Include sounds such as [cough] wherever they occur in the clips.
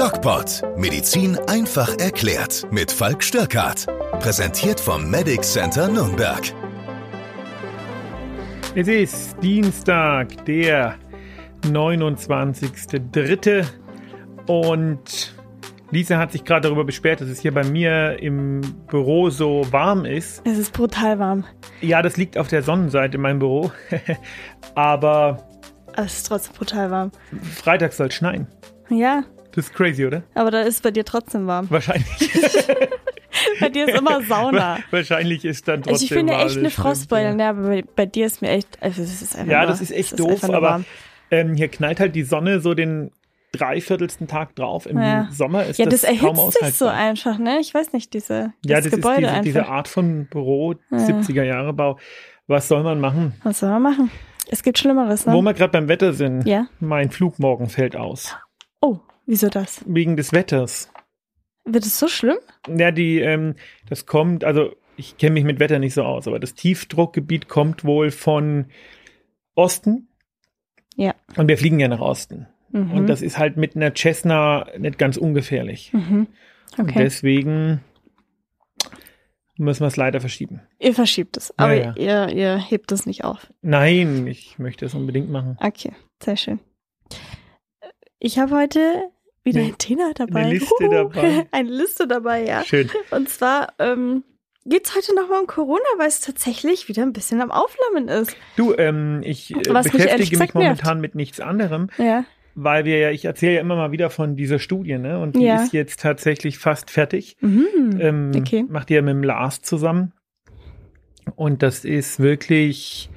DocPod. Medizin einfach erklärt. Mit Falk Störkart. Präsentiert vom Medic Center Nürnberg. Es ist Dienstag, der 29.03. Und Lisa hat sich gerade darüber beschwert, dass es hier bei mir im Büro so warm ist. Es ist brutal warm. Ja, das liegt auf der Sonnenseite in meinem Büro. [laughs] Aber es ist trotzdem brutal warm. Freitag soll es schneien. Ja. Das ist crazy, oder? Aber da ist bei dir trotzdem warm. Wahrscheinlich. [laughs] bei dir ist immer Sauna. [laughs] Wahrscheinlich ist dann trotzdem also ich ja echt eine Frostbeule, ja. ne? aber bei, bei dir ist mir echt, also es ist einfach Ja, nur, das ist echt es doof, nur aber warm. ähm, hier knallt halt die Sonne so den dreiviertelsten Tag drauf. Im Ja. Sommer ist Ja, das, das kaum erhitzt sich so aushaltbar. einfach, ne? Ich weiß nicht, diese das Ja, das Gebäude ist diese, diese Art von Büro, Ja. 70er Jahre Bau. Was soll man machen? Was soll man machen? Es gibt Schlimmeres, ne? Wo wir gerade beim Wetter sind, Ja. mein Flug morgen fällt aus. Oh, wieso das? Wegen des Wetters. Wird es so schlimm? Ja, die, ähm, das kommt, also ich kenne mich mit Wetter nicht so aus, aber das Tiefdruckgebiet kommt wohl von Osten. Ja. Und wir fliegen ja nach Osten. Mhm. Und das ist halt mit einer Cessna nicht ganz ungefährlich. mhm. Und Okay. deswegen müssen wir es leider verschieben. Ihr verschiebt es, aber Ja, Ihr, ihr hebt es nicht auf. Nein, ich möchte es unbedingt machen. Okay, sehr schön. Ich habe heute wieder Eine- ein Thema dabei. eine Liste Huhu. dabei. [laughs] Eine Liste dabei, ja. Schön. Und zwar ähm, geht es heute nochmal um Corona, weil es tatsächlich wieder ein bisschen am Aufflammen ist. Du, ähm, ich äh, beschäftige mich momentan mit nichts anderem, Ja. weil wir ja, ich erzähle ja immer mal wieder von dieser Studie, ne? Und die Ja. ist jetzt tatsächlich fast fertig. Mhm. Ähm, Okay. Macht die ja mit dem Lars zusammen. Und das ist wirklich,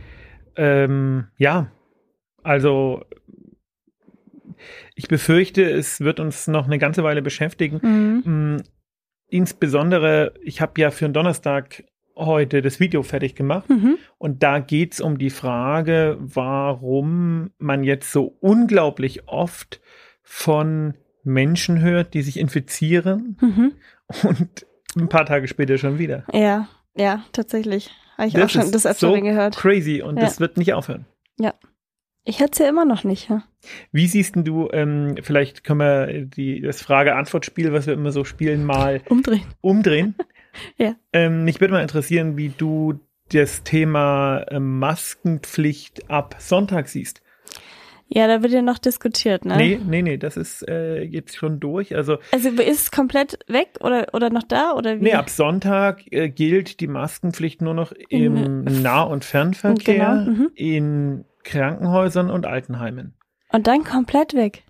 ähm, ja, also ich befürchte, es wird uns noch eine ganze Weile beschäftigen. Mhm. Mm, Insbesondere, ich habe ja für den Donnerstag heute das Video fertig gemacht Mhm. und da geht's um die Frage, warum man jetzt so unglaublich oft von Menschen hört, die sich infizieren Mhm. und ein paar Tage später schon wieder. Ja, ja, tatsächlich. Habe ich Das auch schon ist des Öfteren so gehört. Crazy und Ja. das wird nicht aufhören. Ich hätte es ja immer noch nicht. Ja? Wie siehst denn du, ähm, vielleicht können wir die, das Frage-Antwort-Spiel, was wir immer so spielen, mal Umdrehen. umdrehen. [laughs] Ja. Ähm, mich würde mal interessieren, wie du das Thema ähm, Maskenpflicht ab Sonntag siehst. Ja, da wird ja noch diskutiert, ne? Nee, nee, nee, das ist äh, jetzt schon durch. Also, Also ist es komplett weg oder, oder noch da? Oder wie? nee, ab Sonntag äh, gilt die Maskenpflicht nur noch im In- Nah- und Fernverkehr, Genau, mhm. in Krankenhäusern und Altenheimen. Und dann komplett weg.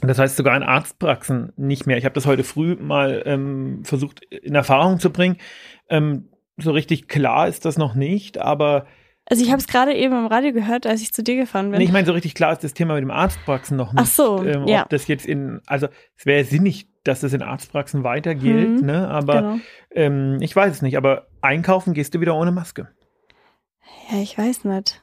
Das heißt sogar in Arztpraxen nicht mehr. Ich habe das heute früh mal ähm, versucht in Erfahrung zu bringen. Ähm, so richtig klar ist das noch nicht, aber Also ich habe es gerade eben im Radio gehört, als ich zu dir gefahren bin. Nee, ich meine, so richtig klar ist das Thema mit dem Arztpraxen noch nicht. Ach so, ähm, ja. Ob das jetzt in, also es wäre sinnig, dass das in Arztpraxen weiter gilt, Mhm, ne? Aber genau. ähm, ich weiß es nicht. Aber einkaufen gehst du wieder ohne Maske. Ja, ich weiß nicht.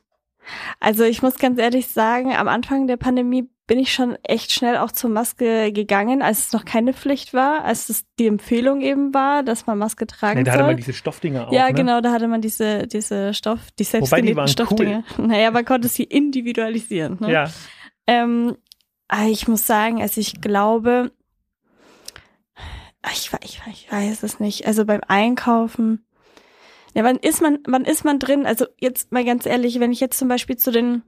Also ich muss ganz ehrlich sagen, am Anfang der Pandemie bin ich schon echt schnell auch zur Maske gegangen, als es noch keine Pflicht war, als es die Empfehlung eben war, dass man Maske tragen Nee, da soll. hatte man diese Stoffdinger auch. ja, ne? genau, da hatte man diese, diese Stoff, die selbstgenähten Stoffdinge. [laughs] Naja, man konnte sie individualisieren. Ne? Ja, Ähm, aber ich muss sagen, also ich glaube, ich, we- ich, we- ich weiß es nicht. Also beim Einkaufen, ja, wann ist man, wann ist man drin? Also jetzt mal ganz ehrlich, wenn ich jetzt zum Beispiel zu den,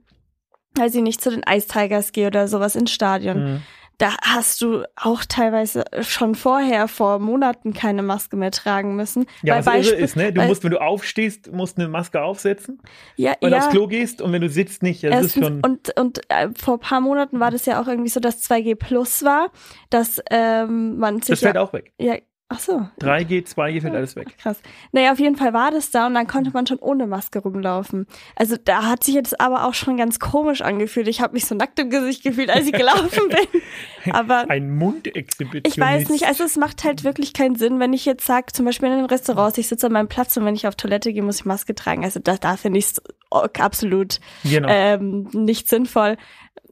weiß ich nicht, zu den Ice Tigers gehe oder sowas ins Stadion, mhm. da hast du auch teilweise schon vorher, vor Monaten keine Maske mehr tragen müssen. ja Weil was irre Beispiel- ist, ne? Du musst, wenn du aufstehst, musst eine Maske aufsetzen Ja, und ja. aufs Klo gehst und wenn du sitzt nicht. Das ist Erstens, schon. und und äh, vor ein paar Monaten war das ja auch irgendwie so, dass 2G Plus war, dass ähm, man sich das fällt ja, auch weg. ja, ach so, 3G, 2G fällt alles weg. krass. Naja, auf jeden Fall war das da und dann konnte man schon ohne Maske rumlaufen. Also da hat sich jetzt aber auch schon ganz komisch angefühlt. Ich habe mich so nackt im Gesicht gefühlt, als ich gelaufen [laughs] bin. Aber Ein Mundexhibitionist. ich weiß nicht, also es macht halt wirklich keinen Sinn, wenn ich jetzt sage, zum Beispiel in den Restaurants, ich sitze an meinem Platz und wenn ich auf Toilette gehe, muss ich Maske tragen. Also da, da finde ich es absolut Genau. ähm, nicht sinnvoll.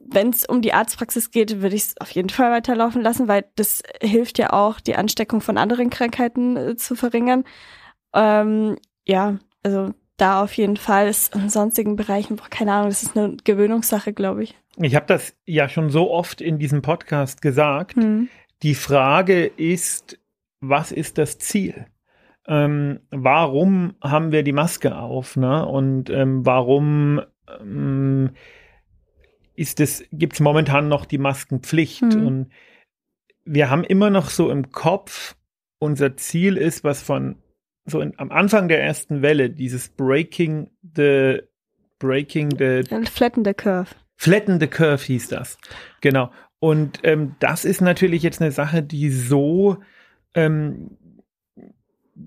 Wenn es um die Arztpraxis geht, würde ich es auf jeden Fall weiterlaufen lassen, weil das hilft ja auch, die Ansteckung von anderen Krankheiten äh, zu verringern. Ähm, ja, also da auf jeden Fall. Ist in sonstigen Bereichen, boah, keine Ahnung, das ist eine Gewöhnungssache, glaube ich. Ich habe das ja schon so oft in diesem Podcast gesagt, Hm. Die Frage ist, was ist das Ziel? Ähm, warum haben wir die Maske auf? Ne? Und ähm, warum ähm, ist es, gibt es momentan noch die Maskenpflicht? Mhm. Und wir haben immer noch so im Kopf, unser Ziel ist, was von so in, am Anfang der ersten Welle, dieses Breaking the Breaking the Flatten the Curve. Flatten the Curve hieß das. Genau. Und ähm, das ist natürlich jetzt eine Sache, die so ähm,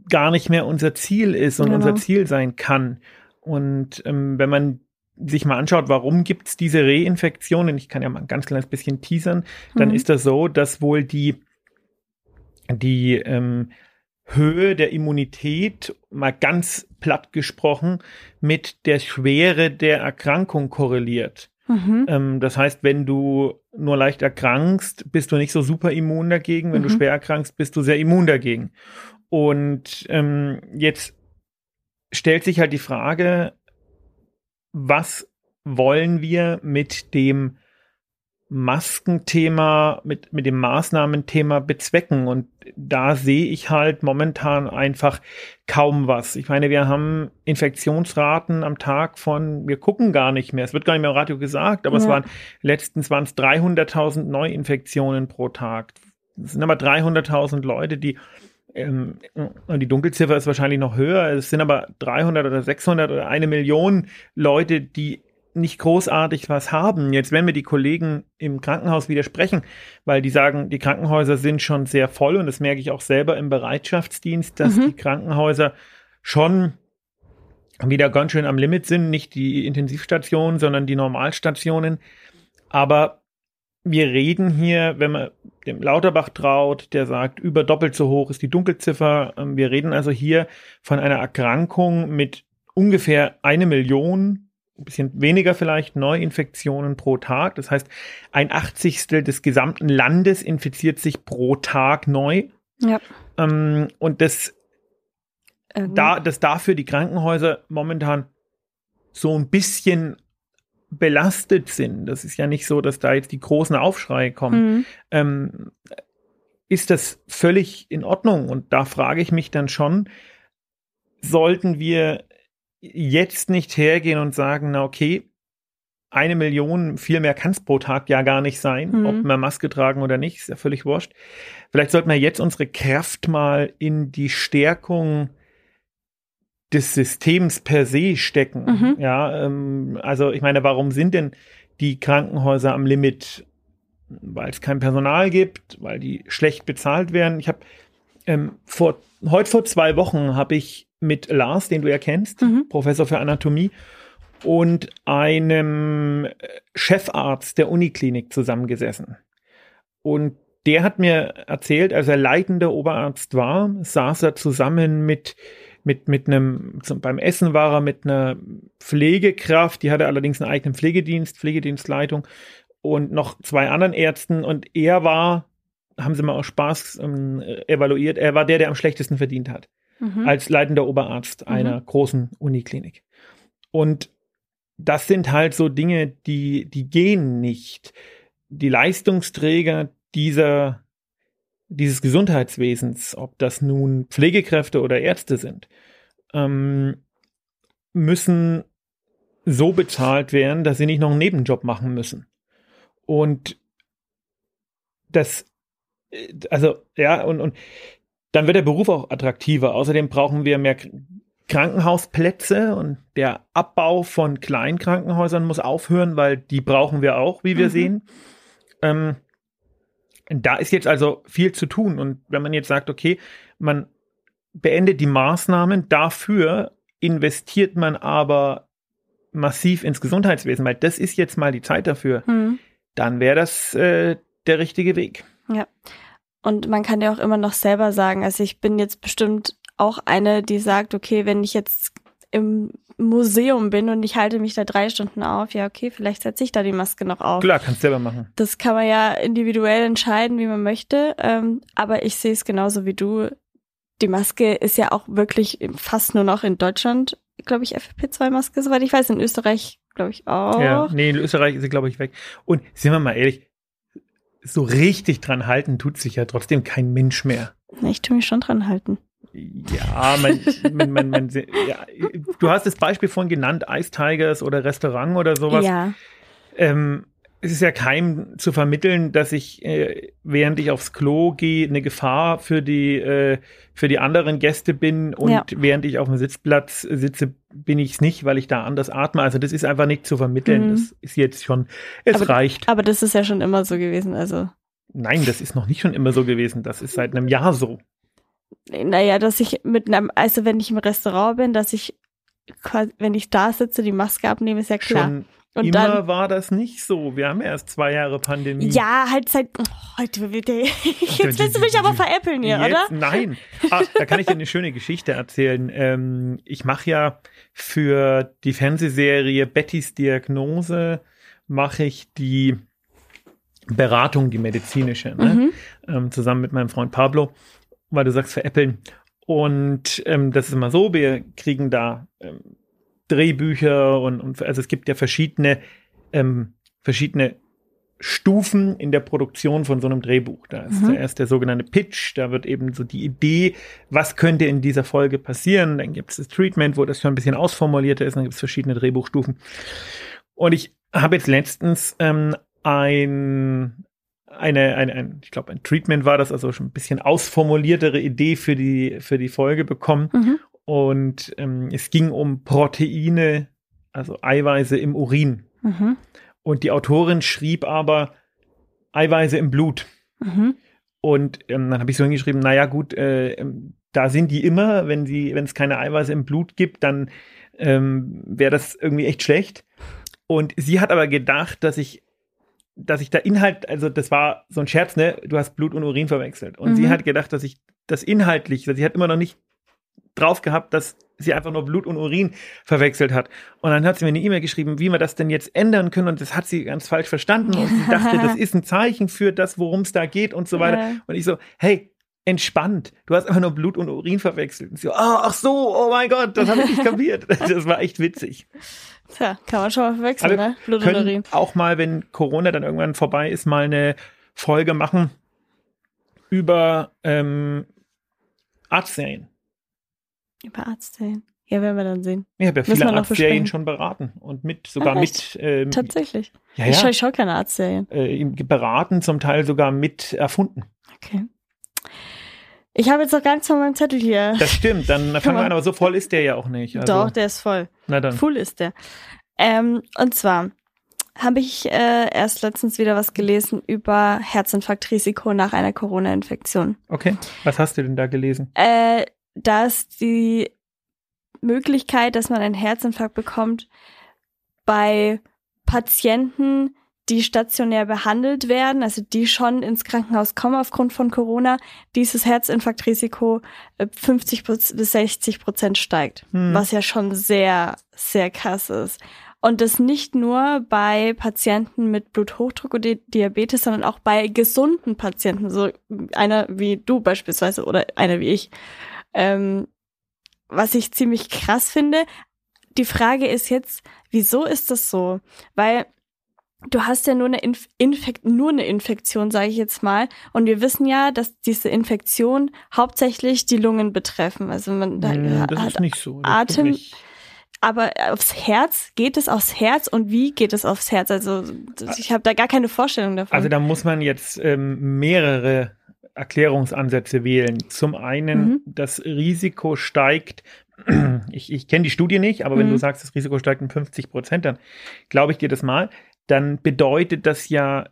gar nicht mehr unser Ziel ist und genau. unser Ziel sein kann. Und ähm, wenn man sich mal anschaut, warum gibt es diese Reinfektionen, ich kann ja mal ein ganz kleines bisschen teasern, dann mhm. ist das so, dass wohl die, die ähm, Höhe der Immunität, mal ganz platt gesprochen, mit der Schwere der Erkrankung korreliert. Mhm. Ähm, das heißt, wenn du nur leicht erkrankst, bist du nicht so super immun dagegen. Wenn mhm. du schwer erkrankst, bist du sehr immun dagegen. Und ähm, jetzt stellt sich halt die Frage, was wollen wir mit dem Maskenthema, mit, mit dem Maßnahmenthema bezwecken. Und da sehe ich halt momentan einfach kaum was. Ich meine, wir haben Infektionsraten am Tag von, wir gucken gar nicht mehr. Es wird gar nicht mehr im Radio gesagt, aber ja. es waren, letztens waren es 300.000 Neuinfektionen pro Tag. Es sind aber 300.000 Leute, die ähm, die Dunkelziffer ist wahrscheinlich noch höher. Es sind aber 300 oder 600 oder eine Million Leute, die nicht großartig was haben. Jetzt werden mir die Kollegen im Krankenhaus widersprechen, weil die sagen, die Krankenhäuser sind schon sehr voll und das merke ich auch selber im Bereitschaftsdienst, dass mhm. die Krankenhäuser schon wieder ganz schön am Limit sind, nicht die Intensivstationen, sondern die Normalstationen. Aber wir reden hier, wenn man dem Lauterbach traut, der sagt, über doppelt so hoch ist die Dunkelziffer. Ähm, wir reden also hier von einer Erkrankung mit ungefähr eine Million ein bisschen weniger vielleicht Neuinfektionen pro Tag. Das heißt, ein Achtzigstel des gesamten Landes infiziert sich pro Tag neu. Ja. Ähm, und das, ähm. da, dass dafür die Krankenhäuser momentan so ein bisschen belastet sind. Das ist ja nicht so, dass da jetzt die großen Aufschreie kommen. Mhm. Ähm, ist das völlig in Ordnung? Und da frage ich mich dann schon, sollten wir jetzt nicht hergehen und sagen, na okay, eine Million, viel mehr kann es pro Tag ja gar nicht sein, mhm. ob wir Maske tragen oder nicht, ist ja völlig wurscht. Vielleicht sollten wir jetzt unsere Kraft mal in die Stärkung des Systems per se stecken. Mhm. Ja, ähm, also ich meine, warum sind denn die Krankenhäuser am Limit? Weil es kein Personal gibt, weil die schlecht bezahlt werden. Ich habe ähm, vor heute vor zwei Wochen habe ich mit Lars, den du ja kennst, mhm. Professor für Anatomie, und einem Chefarzt der Uniklinik zusammengesessen. Und der hat mir erzählt, als er leitender Oberarzt war, saß er zusammen mit mit, mit einem, zum, beim Essen war er mit einer Pflegekraft, die hatte allerdings einen eigenen Pflegedienst, Pflegedienstleitung und noch zwei anderen Ärzten und er war, haben sie mal aus Spaß ähm, evaluiert, er war der, der am schlechtesten verdient hat mhm. als leitender Oberarzt mhm. einer großen Uniklinik. Und das sind halt so Dinge, die, die gehen nicht. Die Leistungsträger dieser, dieses Gesundheitswesens, ob das nun Pflegekräfte oder Ärzte sind, ähm, müssen so bezahlt werden, dass sie nicht noch einen Nebenjob machen müssen. Und das, äh, also, ja, und, und dann wird der Beruf auch attraktiver. Außerdem brauchen wir mehr Krankenhausplätze und der Abbau von Kleinkrankenhäusern muss aufhören, weil die brauchen wir auch, wie wir mhm. sehen. Ähm, da ist jetzt also viel zu tun. Und wenn man jetzt sagt, okay, man beendet die Maßnahmen, dafür investiert man aber massiv ins Gesundheitswesen, weil das ist jetzt mal die Zeit dafür, mhm. dann wäre das äh, der richtige Weg. Ja. Und man kann ja auch immer noch selber sagen, also ich bin jetzt bestimmt auch eine, die sagt, okay, wenn ich jetzt im Museum bin und ich halte mich da drei Stunden auf, ja, okay, vielleicht setze ich da die Maske noch auf. Klar, kannst du selber machen. Das kann man ja individuell entscheiden, wie man möchte. Ähm, aber ich sehe es genauso wie du. Die Maske ist ja auch wirklich fast nur noch in Deutschland, glaube ich, FFP2-Maske, soweit ich weiß. In Österreich, glaube ich, auch. Ja, nee, in Österreich ist sie, glaube ich, weg. Und sind wir mal ehrlich, so richtig dran halten tut sich ja trotzdem kein Mensch mehr. Ich tue mich schon dran halten. Ja, man, man, man, man ja, du hast das Beispiel von genannt, Ice Tigers oder Restaurant oder sowas. Ja. Ähm, es ist ja keinem zu vermitteln, dass ich, äh, während ich aufs Klo gehe, eine Gefahr für die, äh, für die anderen Gäste bin und Ja. während ich auf dem Sitzplatz sitze, bin ich es nicht, weil ich da anders atme. Also das ist einfach nicht zu vermitteln. Mhm. Das ist jetzt schon, es Aber- reicht. Aber das ist ja schon immer so gewesen. Also, Nein, das ist noch nicht schon immer so gewesen. Das ist seit einem Jahr so. Naja, dass ich mit einem, also wenn ich im Restaurant bin, dass ich quasi, wenn ich da sitze, die Maske abnehme, ist ja klar. Schon Und immer dann, war das nicht so. Wir haben erst zwei Jahre Pandemie. ja, halt seit, oh, heute, [laughs] jetzt willst du mich aber veräppeln hier, Jetzt, oder? Nein. Ah, da kann ich dir eine schöne Geschichte erzählen. Ähm, ich mache ja für die Fernsehserie Bettys Diagnose mache ich die Beratung, die medizinische, ne? Mhm. ähm, zusammen mit meinem Freund Pablo, weil du sagst veräppeln. Und ähm, das ist immer so, wir kriegen da ähm, Drehbücher und, und also es gibt ja verschiedene, ähm, verschiedene Stufen in der Produktion von so einem Drehbuch. Da ist Mhm. zuerst der sogenannte Pitch, da wird eben so die Idee, was könnte in dieser Folge passieren. Dann gibt es das Treatment, wo das schon ein bisschen ausformulierter ist, dann gibt es verschiedene Drehbuchstufen. Und ich habe jetzt letztens ähm, ein, eine, eine, ein, ich glaube, ein Treatment war das, also schon ein bisschen ausformuliertere Idee für die, für die Folge bekommen. Mhm. Und ähm, es ging um Proteine, also Eiweiße im Urin. Mhm. Und die Autorin schrieb aber Eiweiße im Blut. Mhm. Und ähm, dann habe ich so hingeschrieben, naja gut, äh, ähm, da sind die immer, wenn sie, wenn es keine Eiweiße im Blut gibt, dann ähm, wäre das irgendwie echt schlecht. Und sie hat aber gedacht, dass ich, dass ich da Inhalt, also das war so ein Scherz, ne? Du hast Blut und Urin verwechselt. Und Mhm. sie hat gedacht, dass ich das inhaltlich, also sie hat immer noch nicht drauf gehabt, dass sie einfach nur Blut und Urin verwechselt hat. Und dann hat sie mir eine E-Mail geschrieben, wie wir das denn jetzt ändern können. Und das hat sie ganz falsch verstanden. Und sie dachte, das [laughs] ist ein Zeichen für das, worum es da geht und so weiter. Ja. Und ich so, hey, entspannt. Du hast einfach nur Blut und Urin verwechselt. Und so, ah, ach so, oh mein Gott, das habe ich nicht kapiert. [laughs] Das war echt witzig. Tja, kann man schon mal verwechseln, Aber ne? Blut und Urin. auch mal, wenn Corona dann irgendwann vorbei ist, mal eine Folge machen über ähm, Arztserien. Über Arztserien. Ja, werden wir dann sehen. Ich habe ja Müssen viele Arztserien schon beraten und mit sogar Ah, mit ähm, Tatsächlich. ja, Ich ja, schaue schau keine Arztserien. äh, beraten, zum Teil sogar mit erfunden. Okay. Ich habe jetzt noch gar nichts von meinem Zettel hier. Das stimmt, dann fangen wir an, aber so voll ist der ja auch nicht. Also, Doch, der ist voll. na dann. Full ist der. Ähm, und zwar habe ich äh, erst letztens wieder was gelesen über Herzinfarktrisiko nach einer Corona-Infektion. Okay, was hast du denn da gelesen? Äh, dass die Möglichkeit, dass man einen Herzinfarkt bekommt, bei Patienten, die stationär behandelt werden, also die schon ins Krankenhaus kommen aufgrund von Corona, dieses Herzinfarktrisiko äh, 50 bis 60 Prozent steigt, Hm. was ja schon sehr, sehr krass ist. Und das nicht nur bei Patienten mit Bluthochdruck oder Diabetes, sondern auch bei gesunden Patienten, so einer wie du beispielsweise oder einer wie ich. Ähm, was ich ziemlich krass finde. Die Frage ist jetzt, wieso ist das so? Weil du hast ja nur eine Inf Infekt nur eine Infektion, sage ich jetzt mal, und wir wissen ja, dass diese Infektion hauptsächlich die Lungen betreffen. Also man da, Hm, das hat, ist nicht so. Atem- aber aufs Herz geht es aufs Herz und wie geht es aufs Herz? Also ich habe da gar keine Vorstellung davon. Also da muss man jetzt ähm, mehrere Erklärungsansätze wählen. Zum einen, Mhm. das Risiko steigt, ich, ich kenne die Studie nicht, aber wenn Mhm. du sagst, das Risiko steigt um 50 Prozent, dann glaube ich dir das mal. Dann bedeutet das ja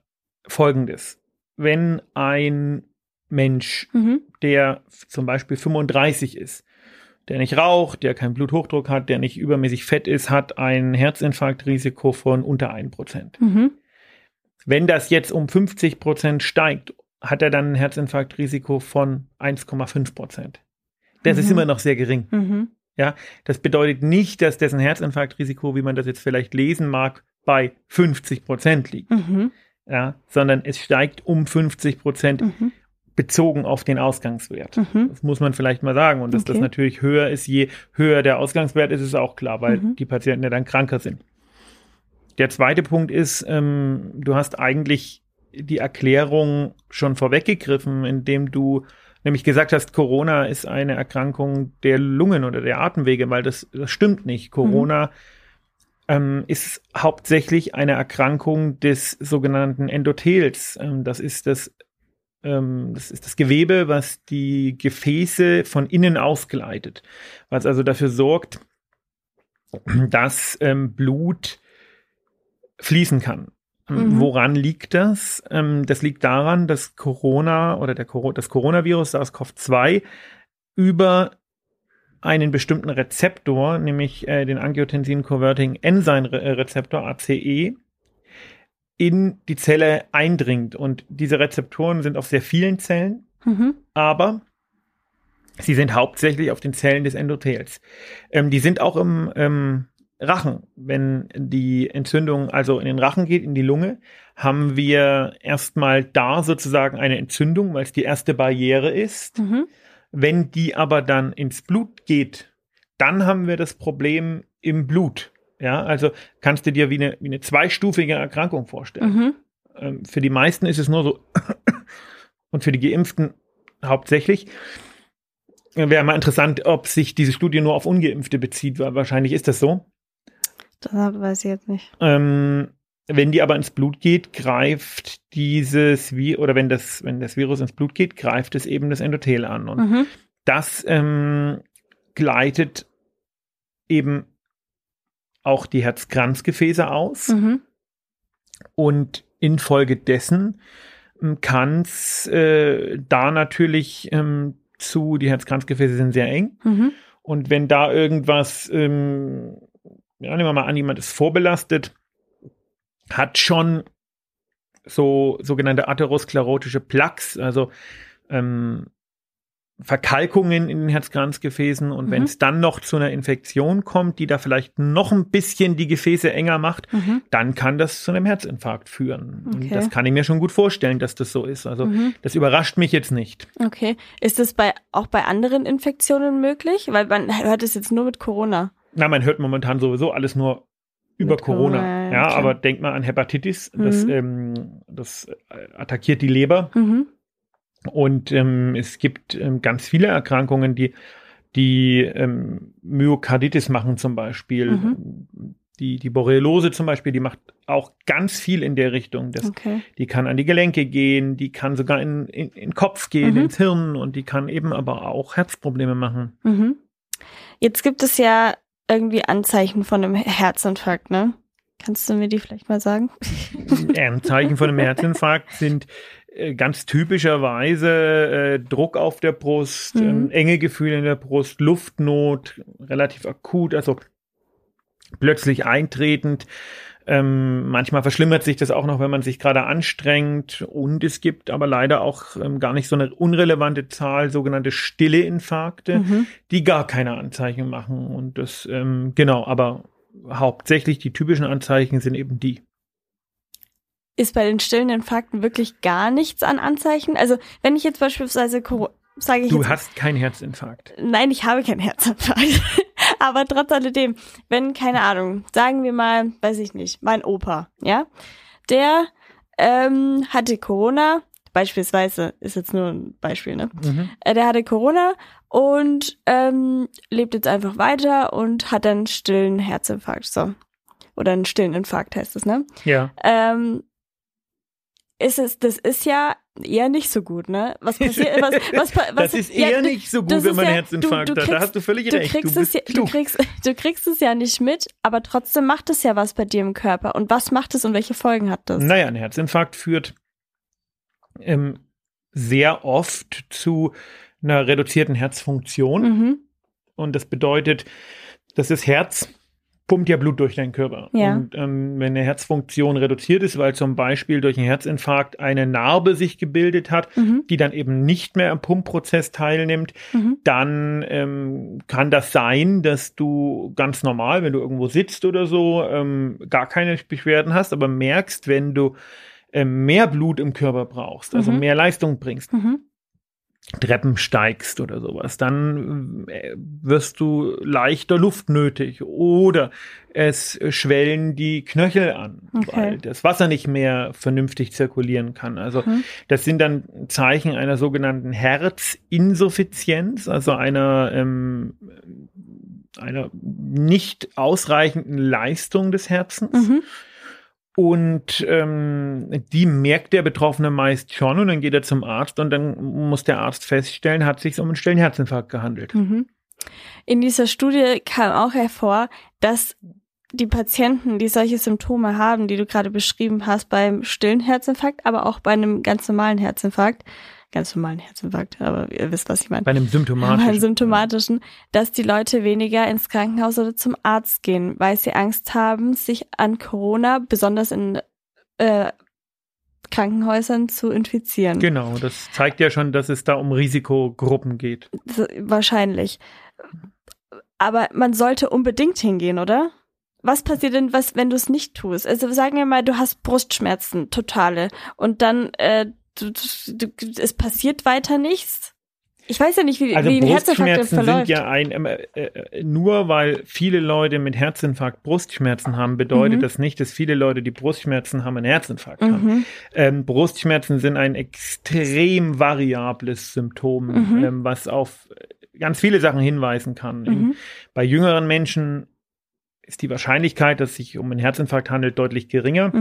Folgendes. Wenn ein Mensch, mhm. der zum Beispiel 35 ist, der nicht raucht, der keinen Bluthochdruck hat, der nicht übermäßig fett ist, hat ein Herzinfarktrisiko von unter 1 Prozent. Mhm. Wenn das jetzt um 50 Prozent steigt, hat er dann ein Herzinfarktrisiko von 1,5 Prozent. Das ist Mhm. immer noch sehr gering. Mhm. Das bedeutet nicht, dass dessen Herzinfarktrisiko, wie man das jetzt vielleicht lesen mag, bei 50 Prozent liegt, Mhm. ja, sondern es steigt um 50 Prozent Mhm. bezogen auf den Ausgangswert. Mhm. Das muss man vielleicht mal sagen. Und dass das Okay. natürlich höher ist, je höher der Ausgangswert ist, ist auch klar, weil Mhm. die Patienten ja dann kranker sind. Der zweite Punkt ist, ähm, du hast eigentlich die Erklärung schon vorweggegriffen, indem du nämlich gesagt hast, Corona ist eine Erkrankung der Lungen oder der Atemwege, weil das, das stimmt nicht. Corona mhm. Ähm, ist hauptsächlich eine Erkrankung des sogenannten Endothels. Ähm, das ist das ähm, das ist das Gewebe, was die Gefäße von innen ausgleitet, was also dafür sorgt, dass ähm, Blut fließen kann. Mhm. Woran liegt das? Ähm, das liegt daran, dass Corona oder der, das Coronavirus SARS-CoV-2 über einen bestimmten Rezeptor, nämlich äh, den Angiotensin Converting Enzyme Rezeptor ACE, in die Zelle eindringt. Und diese Rezeptoren sind auf sehr vielen Zellen, mhm. aber sie sind hauptsächlich auf den Zellen des Endothels. Ähm, die sind auch im ähm, Rachen. Wenn die Entzündung also in den Rachen geht, in die Lunge, haben wir erstmal da sozusagen eine Entzündung, weil es die erste Barriere ist. Mhm. Wenn die aber dann ins Blut geht, dann haben wir das Problem im Blut. Ja, also kannst du dir wie eine, wie eine zweistufige Erkrankung vorstellen. Mhm. Ähm, für die meisten ist es nur so [coughs] und für die Geimpften hauptsächlich. Wäre mal interessant, ob sich diese Studie nur auf Ungeimpfte bezieht, weil wahrscheinlich ist das so. Das weiß ich jetzt nicht. Ähm, wenn die aber ins Blut geht, greift dieses wie oder wenn das wenn das Virus ins Blut geht, greift es eben das Endothel an und mhm. das ähm, gleitet eben auch die Herzkranzgefäße aus. Mhm. Und infolgedessen ähm, kann es äh, da natürlich ähm, zu, die Herzkranzgefäße sind sehr eng. Mhm. Und wenn da irgendwas, ähm, ja, nehmen wir mal an, jemand ist vorbelastet, hat schon so sogenannte atherosklerotische Plaques, also ähm, Verkalkungen in den Herzkranzgefäßen und mhm. wenn es dann noch zu einer Infektion kommt, die da vielleicht noch ein bisschen die Gefäße enger macht, mhm. dann kann das zu einem Herzinfarkt führen. Okay. das kann ich mir schon gut vorstellen, dass das so ist. Also mhm. das überrascht mich jetzt nicht. Okay. Ist das bei auch bei anderen Infektionen möglich? Weil man hört es jetzt nur mit Corona. Na, man hört momentan sowieso alles nur über Corona. Corona. Ja, okay. aber denk mal an Hepatitis. Das, mhm. ähm, das attackiert die Leber. Mhm und ähm, es gibt ähm, ganz viele Erkrankungen, die, die ähm, Myokarditis machen zum Beispiel. Mhm. Die, die Borreliose zum Beispiel, die macht auch ganz viel in der Richtung. Das, okay. Die kann an die Gelenke gehen, die kann sogar in, in, in den Kopf gehen, mhm. ins Hirn und die kann eben aber auch Herzprobleme machen. Mhm. Jetzt gibt es ja irgendwie Anzeichen von einem Herzinfarkt, ne? Kannst du mir die vielleicht mal sagen? [laughs] Anzeichen von einem Herzinfarkt sind äh, ganz typischerweise äh, Druck auf der Brust, mhm. ähm, enge Gefühle in der Brust, Luftnot, relativ akut, also plötzlich eintretend. Ähm, manchmal verschlimmert sich das auch noch, wenn man sich gerade anstrengt. Und es gibt aber leider auch ähm, gar nicht so eine unrelevante Zahl, sogenannte stille Infarkte, mhm. die gar keine Anzeichen machen. Und das, ähm, genau, aber hauptsächlich die typischen Anzeichen sind eben die ist bei den stillen Infarkten wirklich gar nichts an Anzeichen. Also wenn ich jetzt beispielsweise sage ich Du jetzt, hast keinen Herzinfarkt. Nein, ich habe keinen Herzinfarkt. Aber trotz alledem, wenn, keine Ahnung, sagen wir mal, weiß ich nicht, mein Opa, ja, der ähm, hatte Corona, beispielsweise, ist jetzt nur ein Beispiel, ne? Mhm. Äh, der hatte Corona und ähm, lebt jetzt einfach weiter und hat dann stillen Herzinfarkt, so. Oder einen stillen Infarkt heißt es, ne? Ja. Ähm, ist es, das ist ja eher nicht so gut, ne? Was passiert, was, was, [laughs] was, Das ist eher ja, nicht so gut, wenn man ja, Herzinfarkt du, du kriegst, hat. Da hast du völlig du recht. Kriegst du, es ja, du, kriegst, du kriegst es ja nicht mit, aber trotzdem macht es ja was bei dir im Körper. Und was macht es und welche Folgen hat das? Naja, ein Herzinfarkt führt ähm, sehr oft zu einer reduzierten Herzfunktion. Mhm. Und das bedeutet, dass das Herz pumpt ja Blut durch deinen Körper. Ja. Und ähm, wenn eine Herzfunktion reduziert ist, weil zum Beispiel durch einen Herzinfarkt eine Narbe sich gebildet hat, mhm. die dann eben nicht mehr am Pumpprozess teilnimmt, mhm. dann ähm, kann das sein, dass du ganz normal, wenn du irgendwo sitzt oder so, ähm, gar keine Beschwerden hast, aber merkst, wenn du ähm, mehr Blut im Körper brauchst, also mhm. mehr Leistung bringst, mhm. Treppen steigst oder sowas, dann äh, wirst du leichter Luft nötig oder es schwellen die Knöchel an, Okay. weil das Wasser nicht mehr vernünftig zirkulieren kann. Also Mhm. das sind dann Zeichen einer sogenannten Herzinsuffizienz, also einer ähm, einer nicht ausreichenden Leistung des Herzens. Mhm. Und ähm, die merkt der Betroffene meist schon und dann geht er zum Arzt und dann muss der Arzt feststellen, hat sich um einen stillen Herzinfarkt gehandelt. Mhm. In dieser Studie kam auch hervor, dass die Patienten, die solche Symptome haben, die du gerade beschrieben hast, beim stillen Herzinfarkt, aber auch bei einem ganz normalen Herzinfarkt, ganz normalen Herzinfarkt, aber ihr wisst, was ich meine. Bei einem symptomatischen. [laughs] Beim symptomatischen, dass die Leute weniger ins Krankenhaus oder zum Arzt gehen, weil sie Angst haben, sich an Corona, besonders in äh, Krankenhäusern, zu infizieren. Genau, das zeigt ja schon, dass es da um Risikogruppen geht. Wahrscheinlich. Aber man sollte unbedingt hingehen, oder? Was passiert denn, was, wenn du es nicht tust? Also sagen wir mal, du hast Brustschmerzen, totale, und dann äh, du, du, es passiert weiter nichts. Ich weiß ja nicht, wie, Also wie Herzinfarkt verläuft. sind ja ein, äh, äh, nur weil viele Leute mit Herzinfarkt Brustschmerzen haben, bedeutet Mhm. das nicht, dass viele Leute, die Brustschmerzen haben, einen Herzinfarkt haben. mhm. Ähm, Brustschmerzen sind ein extrem variables Symptom, Mhm. ähm, was auf äh, ganz viele Sachen hinweisen kann. In, Mhm. bei jüngeren Menschen ist die Wahrscheinlichkeit, dass es sich um einen Herzinfarkt handelt, deutlich geringer.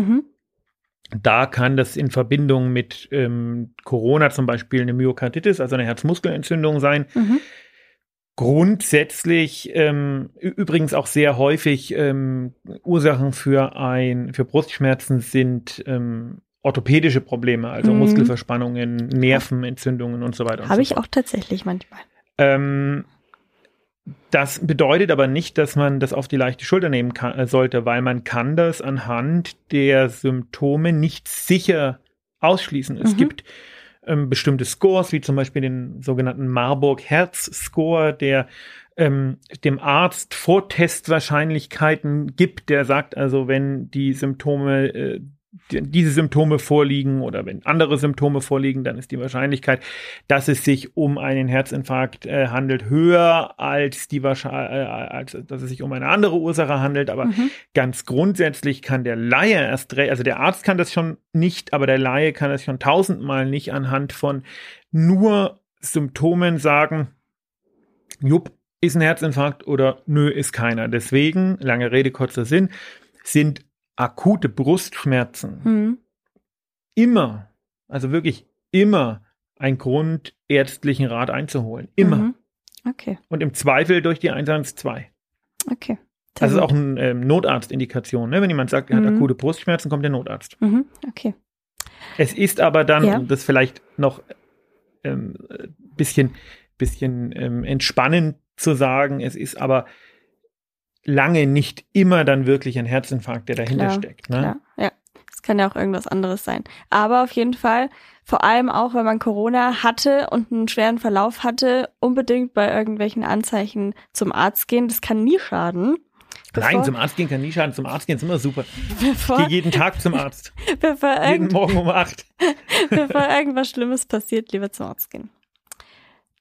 Da kann das in Verbindung mit ähm, Corona zum Beispiel eine Myokarditis, also eine Herzmuskelentzündung sein. Mhm. Grundsätzlich ähm, übrigens auch sehr häufig ähm, Ursachen für ein für Brustschmerzen sind ähm, orthopädische Probleme, also Mhm. Muskelverspannungen, Nervenentzündungen und so weiter. und Habe so ich auch tatsächlich manchmal. Ähm, das bedeutet aber nicht, dass man das auf die leichte Schulter nehmen kann, äh, sollte, weil man kann das anhand der Symptome nicht sicher ausschließen. Es Mhm. gibt ähm, bestimmte Scores, wie zum Beispiel den sogenannten Marburg-Herz-Score, der ähm, dem Arzt Vortestwahrscheinlichkeiten gibt, der sagt also, wenn die Symptome äh, diese Symptome vorliegen oder wenn andere Symptome vorliegen, dann ist die Wahrscheinlichkeit, dass es sich um einen Herzinfarkt äh, handelt, höher als die Wahrscheinlichkeit, äh, als dass es sich um eine andere Ursache handelt. Aber Mhm. ganz grundsätzlich kann der Laie erst also der Arzt kann das schon nicht, aber der Laie kann das schon tausendmal nicht anhand von nur Symptomen sagen, jupp, ist ein Herzinfarkt oder nö, ist keiner. Deswegen, lange Rede, kurzer Sinn, sind akute Brustschmerzen Mhm. immer, also wirklich immer ein Grund, ärztlichen Rat einzuholen. Immer. Mhm. Okay, Und im Zweifel durch die 112. okay. Das ist auch eine ähm, Notarztindikation. Ne? Wenn jemand sagt, er hat Mhm. akute Brustschmerzen, kommt der Notarzt. Mhm. Okay. Es ist aber dann, Ja. um das vielleicht noch ähm, äh, bisschen, bisschen ähm, entspannend zu sagen, es ist aber lange nicht immer dann wirklich ein Herzinfarkt, der dahinter Klar, steckt. Ne? Klar, ja. Es kann ja auch irgendwas anderes sein. Aber auf jeden Fall, vor allem auch, wenn man Corona hatte und einen schweren Verlauf hatte, unbedingt bei irgendwelchen Anzeichen zum Arzt gehen. Das kann nie schaden. Nein, zum Arzt gehen kann nie schaden. Zum Arzt gehen ist immer super. Bevor, Geh jeden Tag zum Arzt. [laughs] Jeden Morgen um acht. [laughs] bevor irgendwas Schlimmes passiert, lieber zum Arzt gehen.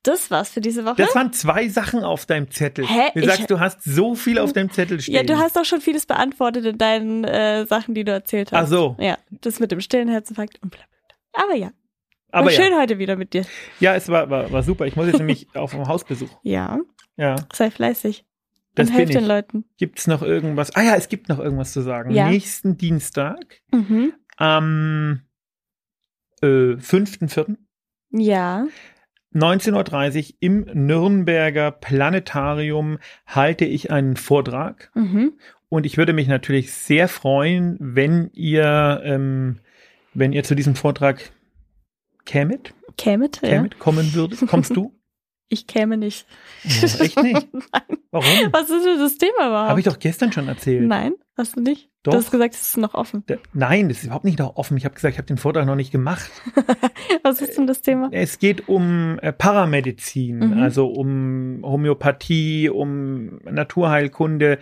Das war's für diese Woche. Das waren zwei Sachen auf deinem Zettel. Hä? Du Ich- sagst, du hast so viel auf deinem Zettel stehen. ja, du hast doch schon vieles beantwortet in deinen äh, Sachen, die du erzählt hast. Ach so. Ja, das mit dem stillen Herzinfarkt und bla bla bla. Aber ja, Aber war ja. schön heute wieder mit dir. ja, es war, war, war super. Ich muss jetzt nämlich [laughs] auf einen Hausbesuch. Ja, Ja, sei flässig. das und helf den ich. Leuten. Gibt's noch irgendwas? Ah ja, es gibt noch irgendwas zu sagen. Ja. Nächsten Dienstag, Mhm. am äh, 5.4., Ja. 19.30 Uhr im Nürnberger Planetarium halte ich einen Vortrag. Mhm. Und ich würde mich natürlich sehr freuen, wenn ihr, ähm, wenn ihr zu diesem Vortrag kämet, Kämet, ja. kämet, kommen würdet. Kommst du? [laughs] Ich käme nicht. Oh, echt nicht? [laughs] Warum? Was ist denn das Thema überhaupt? Habe ich doch gestern schon erzählt. Nein, hast du nicht? Doch. Du hast gesagt, es ist noch offen. D- Nein, das ist überhaupt nicht noch offen. Ich habe gesagt, ich habe den Vortrag noch nicht gemacht. [laughs] Was ist denn das Thema? Es geht um äh, Paramedizin, Mhm. also um Homöopathie, um Naturheilkunde,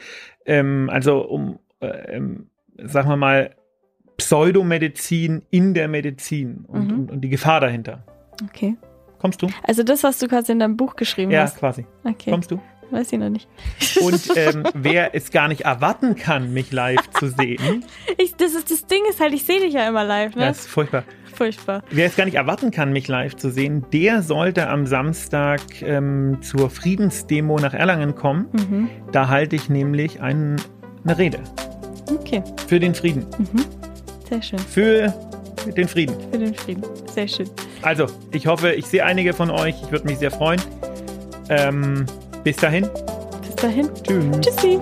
ähm, also um, äh, ähm, sagen wir mal, Pseudomedizin in der Medizin und, Mhm. und, und die Gefahr dahinter. Okay. Kommst du? Also das, was du quasi in deinem Buch geschrieben Ja, hast. quasi. Okay. Kommst du? Weiß ich noch nicht. Und [laughs] ähm, wer es gar nicht erwarten kann, mich live zu sehen, Ich, das, ist, das Ding ist halt, ich sehe dich ja immer live, ne? das ist furchtbar. Furchtbar. Wer es gar nicht erwarten kann, mich live zu sehen, der sollte am Samstag ähm, zur Friedensdemo nach Erlangen kommen. Mhm. Da halte ich nämlich ein, eine Rede Okay. für den Frieden. Mhm. Sehr schön. Für den Frieden. Für den Frieden. Sehr schön. Also, ich hoffe, ich sehe einige von euch. Ich würde mich sehr freuen. Ähm, bis dahin. Bis dahin. Tschüss. Tschüssi.